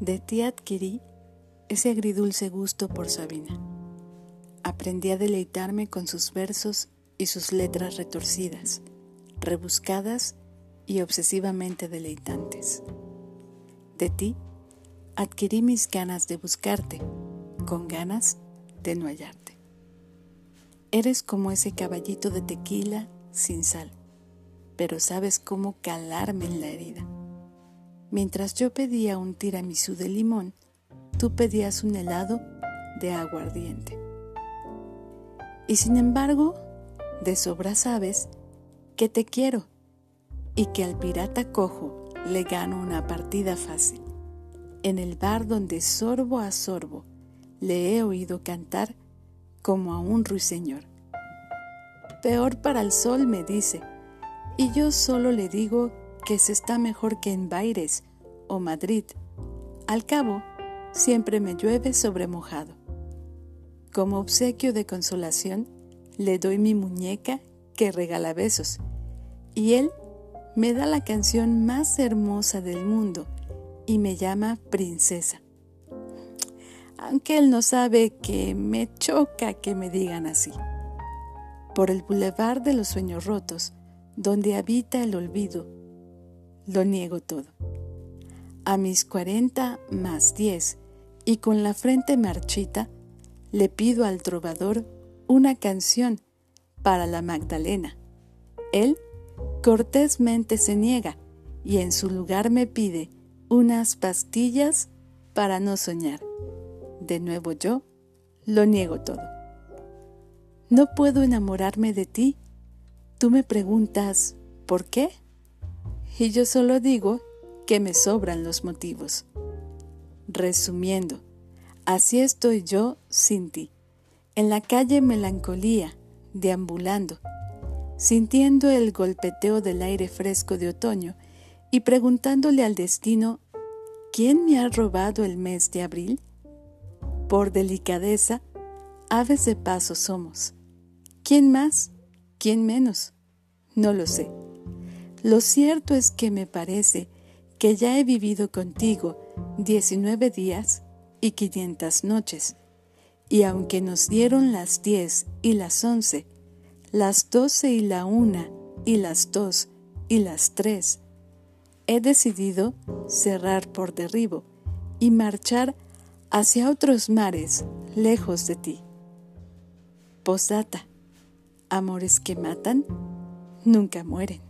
De ti adquirí ese agridulce gusto por Sabina. Aprendí a deleitarme con sus versos y sus letras retorcidas, rebuscadas y obsesivamente deleitantes. De ti adquirí mis ganas de buscarte, con ganas de no hallarte. Eres como ese caballito de tequila sin sal, pero sabes cómo calarme en la herida. Mientras yo pedía un tiramisú de limón, tú pedías un helado de aguardiente. Y sin embargo, de sobra sabes que te quiero y que al pirata cojo le gano una partida fácil. En el bar donde sorbo a sorbo le he oído cantar como a un ruiseñor. Peor para el sol, me dice, y yo solo le digo que se está mejor que en Baires o Madrid. Al cabo, siempre me llueve sobre mojado. Como obsequio de consolación, le doy mi muñeca que regala besos, y él me da la canción más hermosa del mundo y me llama princesa. Aunque él no sabe que me choca que me digan así. Por el bulevar de los sueños rotos, donde habita el olvido, lo niego todo. A mis cuarenta más diez y con la frente marchita, le pido al trovador una canción para la Magdalena. Él cortésmente se niega y en su lugar me pide unas pastillas para no soñar. De nuevo yo lo niego todo. No puedo enamorarme de ti Tú me preguntas, ¿por qué? Y yo solo digo que me sobran los motivos. Resumiendo, así estoy yo sin ti, en la calle melancolía, deambulando, sintiendo el golpeteo del aire fresco de otoño y preguntándole al destino, ¿quién me ha robado el mes de abril? Por delicadeza, aves de paso somos. ¿Quién más? ¿Quién menos? No lo sé. Lo cierto es que me parece que ya he vivido contigo 19 días y 500 noches, y aunque nos dieron las 10 y las 11, las 12 y la 1 y las 2 y las 3, he decidido cerrar por derribo y marchar hacia otros mares lejos de ti. Posdata amores que matan nunca mueren.